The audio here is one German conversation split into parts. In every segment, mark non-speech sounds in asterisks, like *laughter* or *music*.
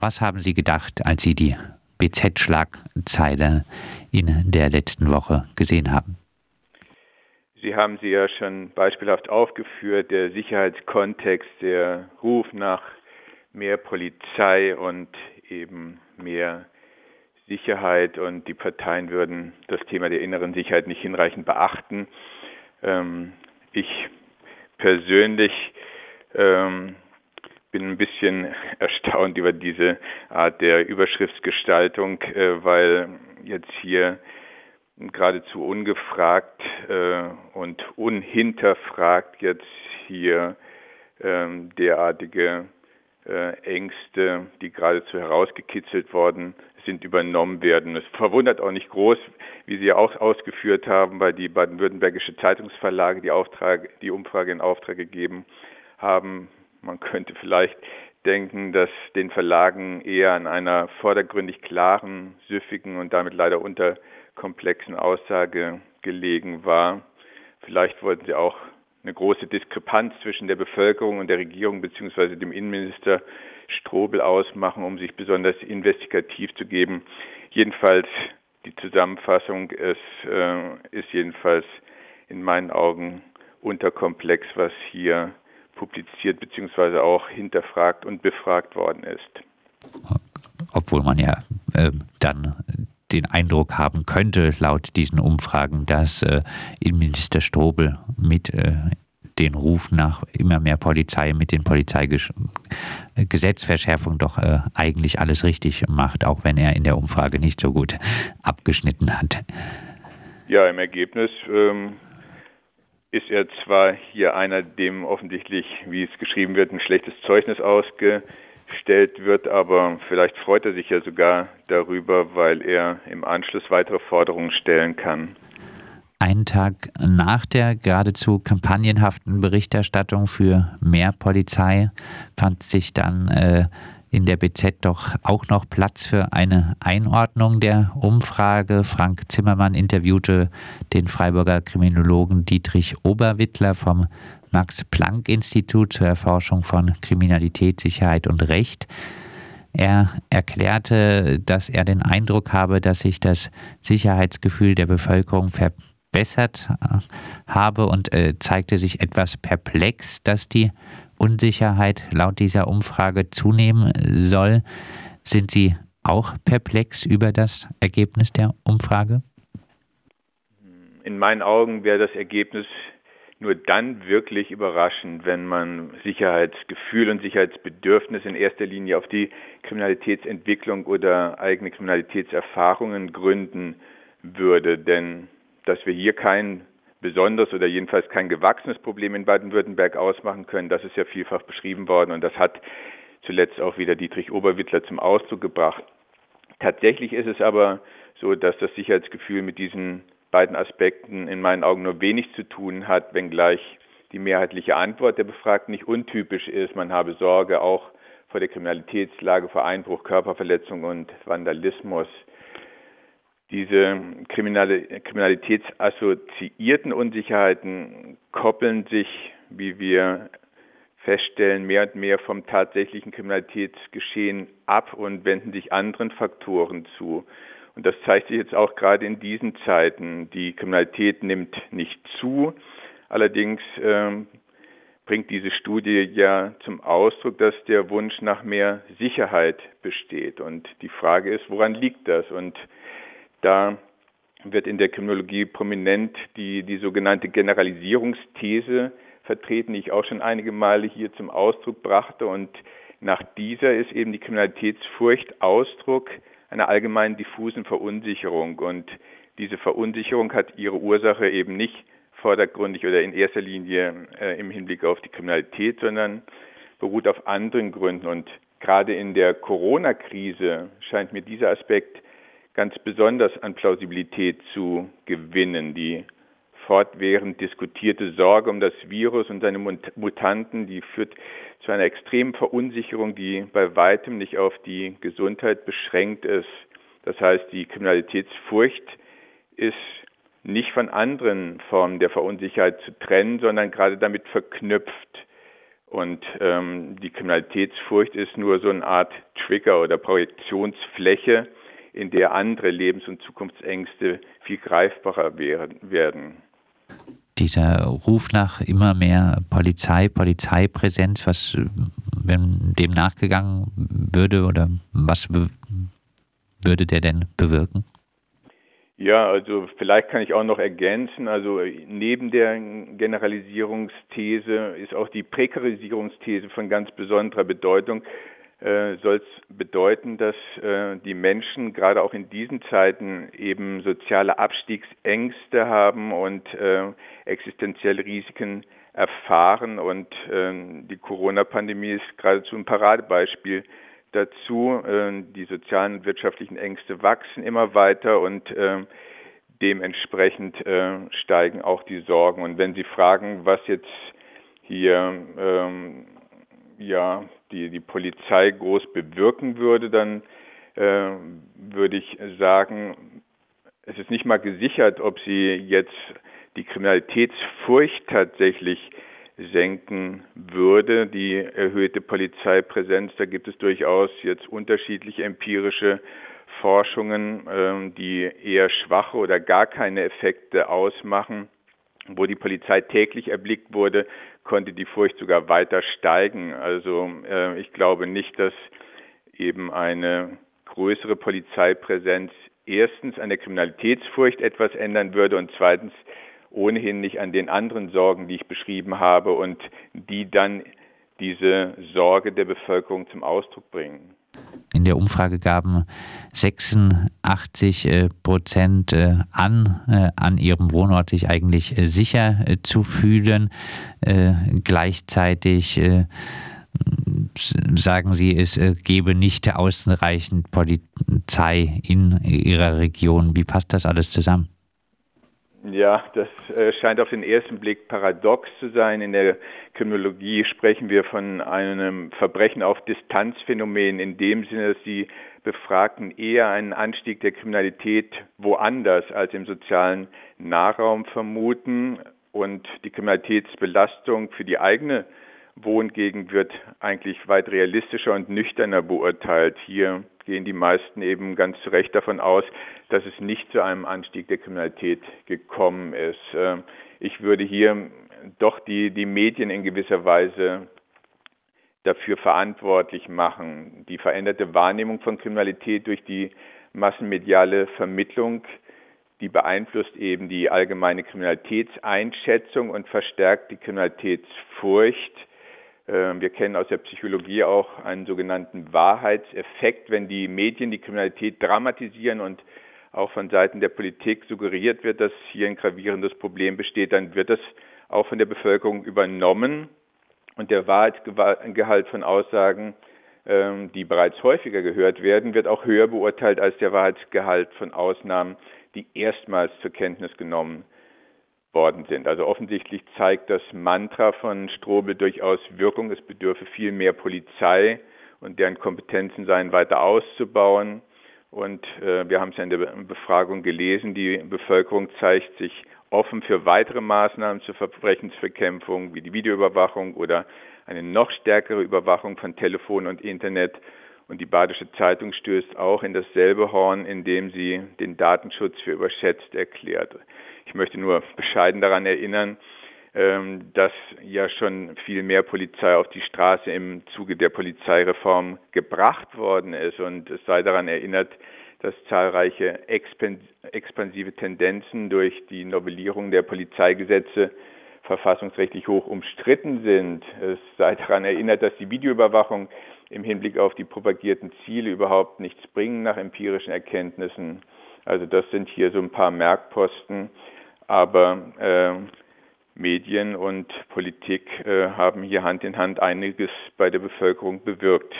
Was haben Sie gedacht, als Sie die BZ-Schlagzeile in der letzten Woche gesehen haben? Sie haben sie ja schon beispielhaft aufgeführt, der Sicherheitskontext, der Ruf nach mehr Polizei und eben mehr Sicherheit und die Parteien würden das Thema der inneren Sicherheit nicht hinreichend beachten. Ähm, ich persönlich ähm, bin ein bisschen *laughs* erstaunt über diese Art der Überschriftsgestaltung, äh, weil jetzt hier geradezu ungefragt äh, und unhinterfragt jetzt hier ähm, derartige äh, Ängste, die geradezu herausgekitzelt worden sind, übernommen werden. Es verwundert auch nicht groß, wie Sie ja auch ausgeführt haben, weil die baden-württembergische Zeitungsverlage die, Auftrag, die Umfrage in Auftrag gegeben haben. Man könnte vielleicht denken, dass den Verlagen eher an einer vordergründig klaren, süffigen und damit leider unterkomplexen Aussage gelegen war. Vielleicht wollten sie auch eine große Diskrepanz zwischen der Bevölkerung und der Regierung beziehungsweise dem Innenminister Strobel ausmachen, um sich besonders investigativ zu geben. Jedenfalls die Zusammenfassung ist, äh, ist jedenfalls in meinen Augen unterkomplex, was hier publiziert beziehungsweise auch hinterfragt und befragt worden ist. Obwohl man ja äh, dann den Eindruck haben könnte, laut diesen Umfragen, dass äh, Innenminister Strobel mit äh, den Ruf nach immer mehr Polizei mit den Polizeigesetzverschärfungen doch äh, eigentlich alles richtig macht, auch wenn er in der Umfrage nicht so gut abgeschnitten hat. Ja, im Ergebnis ähm, ist er zwar hier einer, dem offensichtlich, wie es geschrieben wird, ein schlechtes Zeugnis ausgestellt wird, aber vielleicht freut er sich ja sogar darüber, weil er im Anschluss weitere Forderungen stellen kann. Einen Tag nach der geradezu kampagnenhaften Berichterstattung für mehr Polizei fand sich dann äh, in der BZ doch auch noch Platz für eine Einordnung der Umfrage. Frank Zimmermann interviewte den Freiburger Kriminologen Dietrich Oberwittler vom Max-Planck-Institut zur Erforschung von Kriminalität, Sicherheit und Recht. Er erklärte, dass er den Eindruck habe, dass sich das Sicherheitsgefühl der Bevölkerung verbessert äh, habe und äh, zeigte sich etwas perplex, dass die Unsicherheit laut dieser Umfrage zunehmen soll. Sind Sie auch perplex über das Ergebnis der Umfrage? In meinen Augen wäre das Ergebnis nur dann wirklich überraschend, wenn man Sicherheitsgefühl und Sicherheitsbedürfnis in erster Linie auf die Kriminalitätsentwicklung oder eigene Kriminalitätserfahrungen gründen würde. Denn dass wir hier kein besonders oder jedenfalls kein gewachsenes Problem in Baden-Württemberg ausmachen können. Das ist ja vielfach beschrieben worden und das hat zuletzt auch wieder Dietrich Oberwittler zum Ausdruck gebracht. Tatsächlich ist es aber so, dass das Sicherheitsgefühl mit diesen beiden Aspekten in meinen Augen nur wenig zu tun hat, wenngleich die mehrheitliche Antwort der Befragten nicht untypisch ist. Man habe Sorge auch vor der Kriminalitätslage, vor Einbruch, Körperverletzung und Vandalismus diese kriminalitätsassoziierten Unsicherheiten koppeln sich, wie wir feststellen, mehr und mehr vom tatsächlichen Kriminalitätsgeschehen ab und wenden sich anderen Faktoren zu. Und das zeigt sich jetzt auch gerade in diesen Zeiten. Die Kriminalität nimmt nicht zu. Allerdings ähm, bringt diese Studie ja zum Ausdruck, dass der Wunsch nach mehr Sicherheit besteht. Und die Frage ist, woran liegt das? Und da wird in der Kriminologie prominent die, die sogenannte Generalisierungsthese vertreten, die ich auch schon einige Male hier zum Ausdruck brachte. Und nach dieser ist eben die Kriminalitätsfurcht Ausdruck einer allgemeinen diffusen Verunsicherung. Und diese Verunsicherung hat ihre Ursache eben nicht vordergründig oder in erster Linie äh, im Hinblick auf die Kriminalität, sondern beruht auf anderen Gründen. Und gerade in der Corona-Krise scheint mir dieser Aspekt ganz besonders an Plausibilität zu gewinnen. Die fortwährend diskutierte Sorge um das Virus und seine Mutanten, die führt zu einer extremen Verunsicherung, die bei weitem nicht auf die Gesundheit beschränkt ist. Das heißt, die Kriminalitätsfurcht ist nicht von anderen Formen der Verunsicherheit zu trennen, sondern gerade damit verknüpft. Und ähm, die Kriminalitätsfurcht ist nur so eine Art Trigger oder Projektionsfläche, in der andere Lebens- und Zukunftsängste viel greifbarer werden. Dieser Ruf nach immer mehr Polizei, Polizeipräsenz, was, wenn dem nachgegangen würde oder was würde der denn bewirken? Ja, also vielleicht kann ich auch noch ergänzen, also neben der Generalisierungsthese ist auch die Prekarisierungsthese von ganz besonderer Bedeutung. Äh, Soll es bedeuten, dass äh, die Menschen gerade auch in diesen Zeiten eben soziale Abstiegsängste haben und äh, existenzielle Risiken erfahren und äh, die Corona-Pandemie ist geradezu ein Paradebeispiel dazu. Äh, die sozialen und wirtschaftlichen Ängste wachsen immer weiter und äh, dementsprechend äh, steigen auch die Sorgen. Und wenn Sie fragen, was jetzt hier ähm, ja die, die Polizei groß bewirken würde, dann äh, würde ich sagen, es ist nicht mal gesichert, ob sie jetzt die Kriminalitätsfurcht tatsächlich senken würde. Die erhöhte Polizeipräsenz, da gibt es durchaus jetzt unterschiedliche empirische Forschungen, ähm, die eher schwache oder gar keine Effekte ausmachen. Wo die Polizei täglich erblickt wurde, konnte die Furcht sogar weiter steigen. Also äh, ich glaube nicht, dass eben eine größere Polizeipräsenz erstens an der Kriminalitätsfurcht etwas ändern würde und zweitens ohnehin nicht an den anderen Sorgen, die ich beschrieben habe und die dann diese Sorge der Bevölkerung zum Ausdruck bringen. In der Umfrage gaben 86 äh, Prozent äh, an, äh, an ihrem Wohnort sich eigentlich sicher zu fühlen. Gleichzeitig sagen sie, es gebe nicht ausreichend Polizei in ihrer Region. Wie passt das alles zusammen? Ja, das äh, scheint auf den ersten Blick paradox zu sein. In der Kriminologie sprechen wir von einem Verbrechen auf Distanzphänomen in dem Sinne, dass die Befragten eher einen Anstieg der Kriminalität woanders als im sozialen Nahraum vermuten und die Kriminalitätsbelastung für die eigene Wohngegend wird eigentlich weit realistischer und nüchterner beurteilt. Hier gehen die meisten eben ganz zu Recht davon aus, dass es nicht zu einem Anstieg der Kriminalität gekommen ist. Ähm, ich würde hier doch die, die Medien in gewisser Weise dafür verantwortlich machen. Die veränderte Wahrnehmung von Kriminalität durch die massenmediale Vermittlung, die beeinflusst eben die allgemeine Kriminalitätseinschätzung und verstärkt die Kriminalitätsfurcht. Ähm, wir kennen aus der Psychologie auch einen sogenannten Wahrheitseffekt, wenn die Medien die Kriminalität dramatisieren und auch von Seiten der Politik suggeriert wird, dass hier ein gravierendes Problem besteht, dann wird das auch von der Bevölkerung übernommen. Und der Wahrheitsgehalt von Aussagen, ähm, die bereits häufiger gehört werden, wird auch höher beurteilt als der Wahrheitsgehalt von Ausnahmen, die erstmals zur Kenntnis genommen werden worden sind. Also offensichtlich zeigt das Mantra von Strobel durchaus Wirkung. Es bedürfe viel mehr Polizei und deren Kompetenzen seien weiter auszubauen. Und äh, wir haben es ja in der Befragung gelesen, die Bevölkerung zeigt sich offen für weitere Maßnahmen zur Verbrechensbekämpfung wie die Videoüberwachung oder eine noch stärkere Überwachung von Telefon und Internet. Und die Badische Zeitung stößt auch in dasselbe Horn, indem sie den Datenschutz für überschätzt erklärt. Ich möchte nur bescheiden daran erinnern, ähm, dass ja schon viel mehr Polizei auf die Straße im Zuge der Polizeireform gebracht worden ist und es sei daran erinnert, dass zahlreiche expansive Tendenzen durch die Novellierung der Polizeigesetze verfassungsrechtlich hoch umstritten sind. Es sei daran erinnert, dass die Videoüberwachung im Hinblick auf die propagierten Ziele überhaupt nichts bringen nach empirischen Erkenntnissen. Also das sind hier so ein paar Merkposten, aber äh, Medien und Politik äh, haben hier Hand in Hand einiges bei der Bevölkerung bewirkt.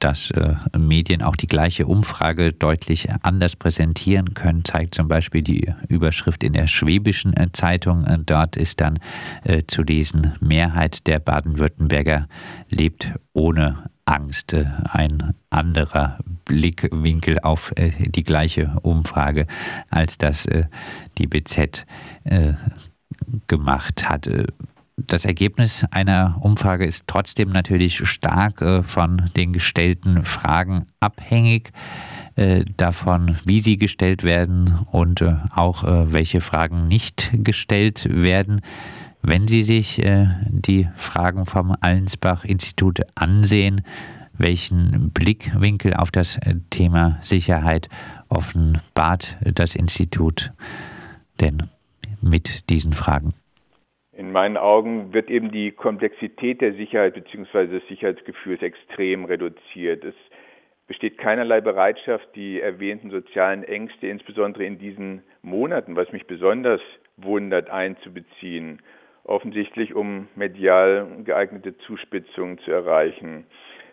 Dass äh, Medien auch die gleiche Umfrage deutlich anders präsentieren können, zeigt zum Beispiel die Überschrift in der Schwäbischen äh, Zeitung. Äh, dort ist dann äh, zu lesen, Mehrheit der Baden-Württemberger lebt ohne Angst. Ein anderer Blickwinkel auf äh, die gleiche Umfrage, als das äh, die BZ äh, gemacht hat. das Ergebnis einer Umfrage ist trotzdem natürlich stark äh, von den gestellten Fragen abhängig, äh, davon, wie sie gestellt werden und äh, auch äh, welche Fragen nicht gestellt werden. Wenn Sie sich äh, die Fragen vom Allensbach-Institut ansehen, welchen Blickwinkel auf das Thema Sicherheit offenbart das Institut denn mit diesen Fragen? In meinen Augen wird eben die Komplexität der Sicherheit bzw. des Sicherheitsgefühls extrem reduziert. Es besteht keinerlei Bereitschaft, die erwähnten sozialen Ängste, insbesondere in diesen Monaten, was mich besonders wundert, einzubeziehen, offensichtlich um medial geeignete Zuspitzungen zu erreichen.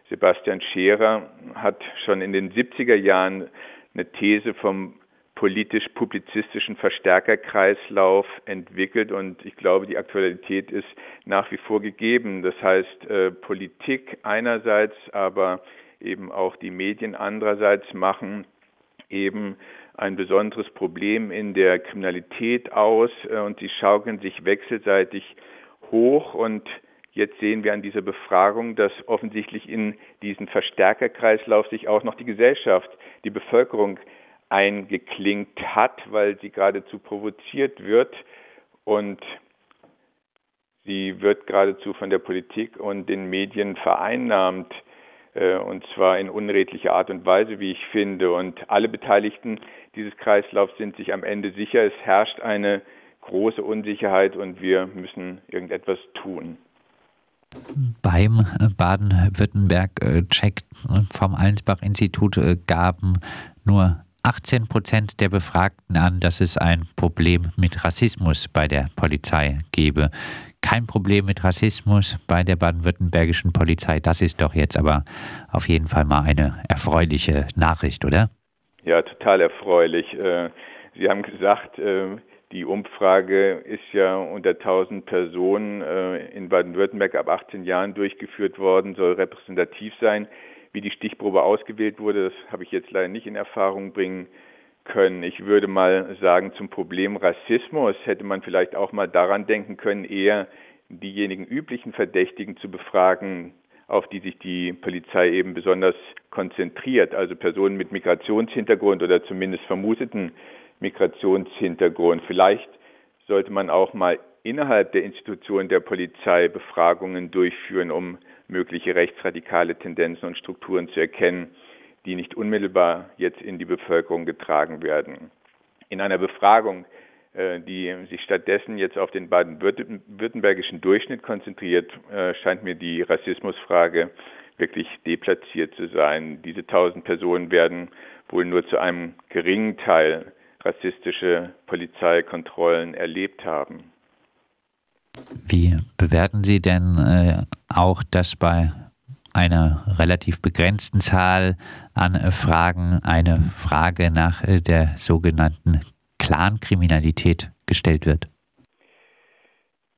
Sebastian Scherer hat schon in den 70er Jahren eine These vom politisch-publizistischen Verstärkerkreislauf entwickelt und ich glaube, die Aktualität ist nach wie vor gegeben. Das heißt, äh, Politik einerseits, aber eben auch die Medien andererseits machen eben ein besonderes Problem in der Kriminalität aus äh, und sie schaukeln sich wechselseitig hoch und Jetzt sehen wir an dieser Befragung, dass offensichtlich in diesen Verstärkerkreislauf sich auch noch die Gesellschaft, die Bevölkerung eingeklinkt hat, weil sie geradezu provoziert wird und sie wird geradezu von der Politik und den Medien vereinnahmt äh, und zwar in unredlicher Art und Weise, wie ich finde. Und alle Beteiligten dieses Kreislaufs sind sich am Ende sicher, es herrscht eine große Unsicherheit und wir müssen irgendetwas tun. Beim Baden-Württemberg-Check vom Allensbach-Institut äh, gaben nur 18 Prozent der Befragten an, dass es ein Problem mit Rassismus bei der Polizei gebe. Kein Problem mit Rassismus bei der baden-württembergischen Polizei. Das ist doch jetzt aber auf jeden Fall mal eine erfreuliche Nachricht, oder? Ja, total erfreulich. Äh, Sie haben gesagt, äh, die Umfrage ist ja unter 1000 Personen äh, in Baden-Württemberg ab 18 Jahren durchgeführt worden, soll repräsentativ sein. Wie die Stichprobe ausgewählt wurde, das habe ich jetzt leider nicht in Erfahrung bringen können. Ich würde mal sagen, zum Problem Rassismus hätte man vielleicht auch mal daran denken können, eher diejenigen üblichen Verdächtigen zu befragen, auf die sich die Polizei eben besonders konzentriert, also Personen mit Migrationshintergrund oder zumindest vermuteten Migrationshintergrund. Vielleicht sollte man auch mal innerhalb der Institutionen der Polizei Befragungen durchführen, um mögliche rechtsradikale Tendenzen und Strukturen zu erkennen, die nicht unmittelbar jetzt in die Bevölkerung getragen werden. In einer Befragung, äh, die sich stattdessen jetzt auf den baden-württembergischen Durchschnitt konzentriert, äh, scheint mir die Rassismusfrage wirklich deplatziert zu sein. Diese 1000 Personen werden wohl nur zu einem geringen Teil rassistische Polizeikontrollen erlebt haben. Wie bewerten Sie denn äh, auch, dass bei einer relativ begrenzten Zahl an äh, Fragen eine Frage nach äh, der sogenannten Clankriminalität gestellt wird?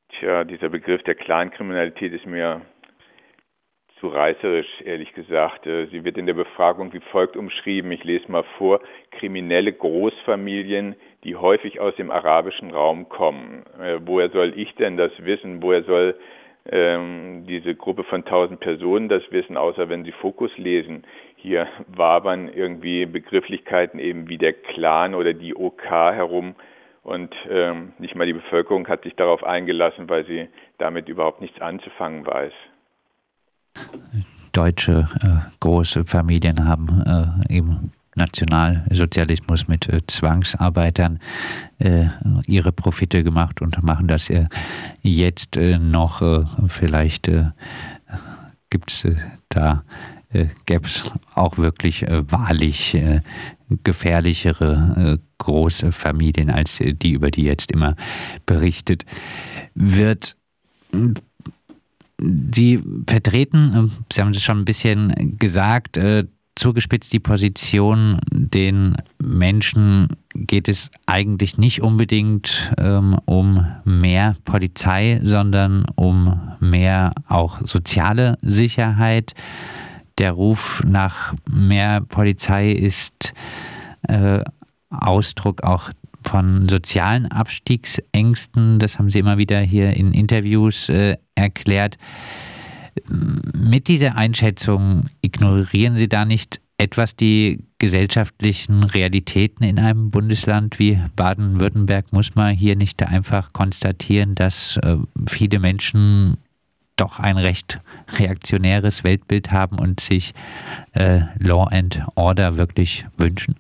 Tja, dieser Begriff der Clankriminalität ist mir zu reißerisch, ehrlich gesagt. Äh, sie wird in der Befragung wie folgt umschrieben. Ich lese mal vor. Kriminelle Großfamilien, die häufig aus dem arabischen Raum kommen. Äh, woher soll ich denn das wissen? Woher soll ähm, diese Gruppe von tausend Personen das wissen, außer wenn sie Fokus lesen? Hier wabern irgendwie Begrifflichkeiten eben wie der Clan oder die OK herum. Und ähm, nicht mal die Bevölkerung hat sich darauf eingelassen, weil sie damit überhaupt nichts anzufangen weiß deutsche äh, große Familien haben äh, im Nationalsozialismus mit äh, Zwangsarbeitern äh, ihre Profite gemacht und machen das äh, jetzt äh, noch. vielleicht gibt es da, gäbe es auch wirklich wahrlich gefährlichere große Familien als die, über die jetzt immer berichtet wird Sie vertreten, ähm, Sie haben es schon ein bisschen gesagt, äh, zugespitzt die Position, den Menschen geht es eigentlich nicht unbedingt ähm, um mehr Polizei, sondern um mehr auch soziale Sicherheit. Der Ruf nach mehr Polizei ist äh, Ausdruck auch von sozialen Abstiegsängsten, das haben Sie immer wieder hier in Interviews äh, erklärt. Mit dieser Einschätzung ignorieren Sie da nicht etwas die gesellschaftlichen Realitäten in einem Bundesland wie Baden-Württemberg? Muss man hier nicht einfach konstatieren, dass äh, viele Menschen doch ein recht reaktionäres Weltbild haben und sich äh, Law and Order wirklich wünschen?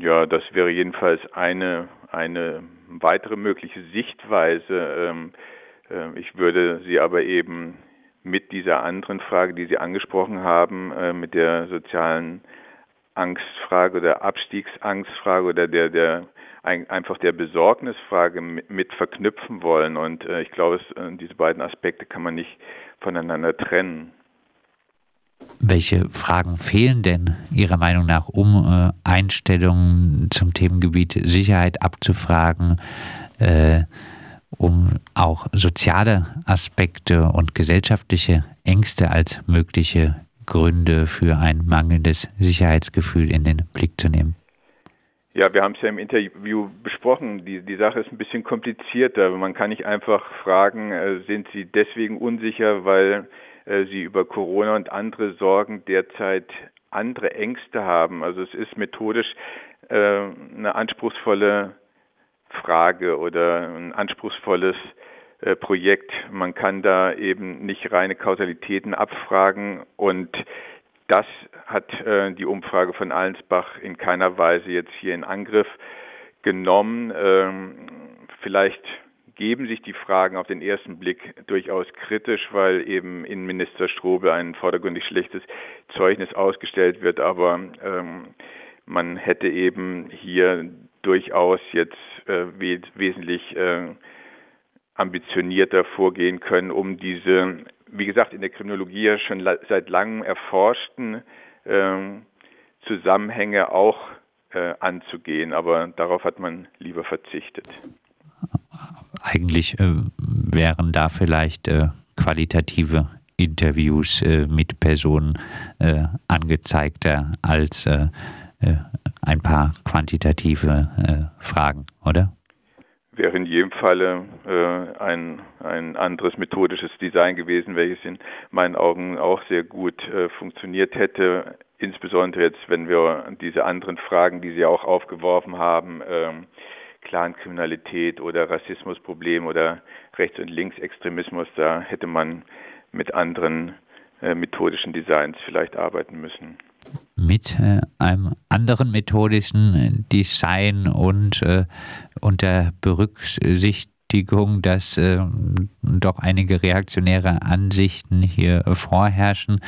Ja, das wäre jedenfalls eine, eine weitere mögliche Sichtweise. Ähm, äh, ich würde sie aber eben mit dieser anderen Frage, die Sie angesprochen haben, äh, mit der sozialen Angstfrage oder Abstiegsangstfrage oder der, der einfach der Besorgnisfrage mit verknüpfen wollen. Und äh, ich glaube, diese beiden Aspekte kann man nicht voneinander trennen. Welche Fragen fehlen denn Ihrer Meinung nach, um äh, Einstellungen zum Themengebiet Sicherheit abzufragen, äh, um auch soziale Aspekte und gesellschaftliche Ängste als mögliche Gründe für ein mangelndes Sicherheitsgefühl in den Blick zu nehmen? Ja, wir haben es ja im Interview besprochen. Die, die Sache ist ein bisschen komplizierter. Man kann nicht einfach fragen, äh, sind Sie deswegen unsicher, weil Sie über Corona und andere Sorgen derzeit andere Ängste haben. Also es ist methodisch äh, eine anspruchsvolle Frage oder ein anspruchsvolles äh, Projekt. Man kann da eben nicht reine Kausalitäten abfragen und das hat äh, die Umfrage von Allensbach in keiner Weise jetzt hier in Angriff genommen. Ähm, vielleicht geben sich die Fragen auf den ersten Blick durchaus kritisch, weil eben Innenminister Strobel ein vordergründig schlechtes Zeugnis ausgestellt wird, aber ähm, man hätte eben hier durchaus jetzt äh, we wesentlich äh, ambitionierter vorgehen können, um diese, wie gesagt, in der Kriminologie ja schon seit langem erforschten äh, Zusammenhänge auch äh, anzugehen. Aber darauf hat man lieber verzichtet. Eigentlich äh, wären da vielleicht äh, qualitative Interviews mit Personen angezeigter als ein paar quantitative Fragen, oder? wäre in jedem Falle äh, ein, ein anderes methodisches Design gewesen, welches in meinen Augen auch sehr gut äh, funktioniert hätte. Insbesondere jetzt, wenn wir diese anderen Fragen, die Sie auch aufgeworfen haben, ähm, Clankriminalität oder Rassismusproblem oder Rechts- und Linksextremismus, da hätte man mit anderen äh, methodischen Designs vielleicht arbeiten müssen mit äh, einem anderen methodischen Design und äh, unter Berücksichtigung, dass äh, doch einige reaktionäre Ansichten hier vorherrschen.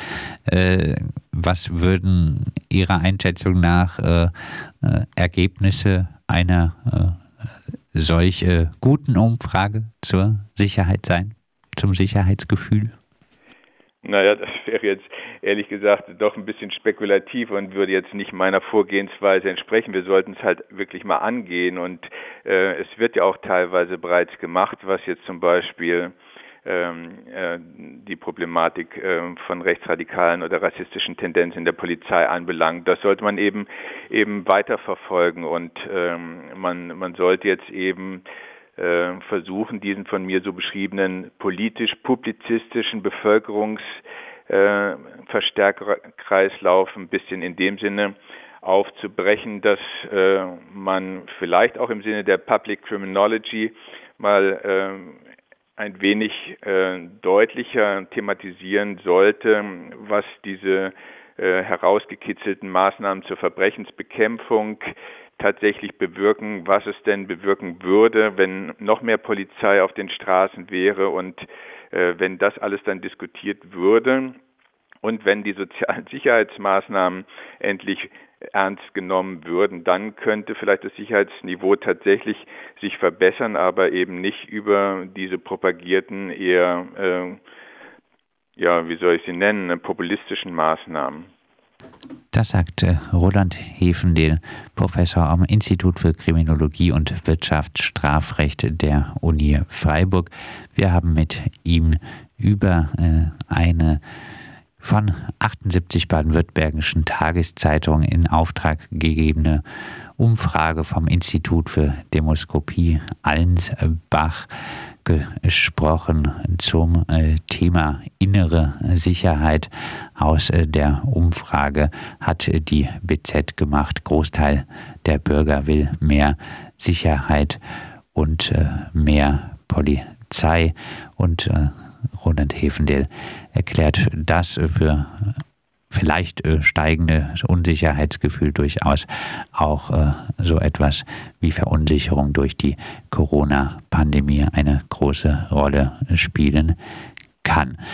Äh, was würden Ihrer Einschätzung nach äh, äh, Ergebnisse einer solch guten Umfrage zur Sicherheit sein, zum Sicherheitsgefühl? Naja, das wäre jetzt ehrlich gesagt doch ein bisschen spekulativ und würde jetzt nicht meiner Vorgehensweise entsprechen. Wir sollten es halt wirklich mal angehen und äh, es wird ja auch teilweise bereits gemacht, was jetzt zum Beispiel die Problematik äh, von rechtsradikalen oder rassistischen Tendenzen in der Polizei anbelangt. Das sollte man eben eben weiterverfolgen und ähm, man man sollte jetzt eben äh, versuchen, diesen von mir so beschriebenen politisch-publizistischen Bevölkerungsverstärkerkreislauf äh, ein bisschen in dem Sinne aufzubrechen, dass äh, man vielleicht auch im Sinne der Public Criminology mal äh, ein wenig äh, deutlicher thematisieren sollte, was diese äh, herausgekitzelten Maßnahmen zur Verbrechensbekämpfung tatsächlich bewirken, was es denn bewirken würde, wenn noch mehr Polizei auf den Straßen wäre und äh, wenn das alles dann diskutiert würde und wenn die sozialen *laughs* Sicherheitsmaßnahmen endlich ernst genommen würden, dann könnte vielleicht das Sicherheitsniveau tatsächlich sich verbessern, aber eben nicht über diese propagierten eher, äh, ja, wie soll ich sie nennen, populistischen Maßnahmen. Das sagte Roland Hefendel, Professor am Institut für Kriminologie und Wirtschaftsstrafrecht der Uni Freiburg. Wir haben mit ihm über äh, eine von 78 baden-württembergischen Tageszeitungen in Auftrag gegebene Umfrage vom Institut für Demoskopie Allensbach gesprochen zum äh, Thema innere Sicherheit. Aus äh, der Umfrage hat die BZ gemacht, Großteil der Bürger will mehr Sicherheit und äh, mehr Polizei und Roland Hefendel erklärt das für vielleicht äh, steigende Unsicherheitsgefühl durchaus auch äh, so etwas wie Verunsicherung durch die Corona-Pandemie eine große Rolle spielen kann.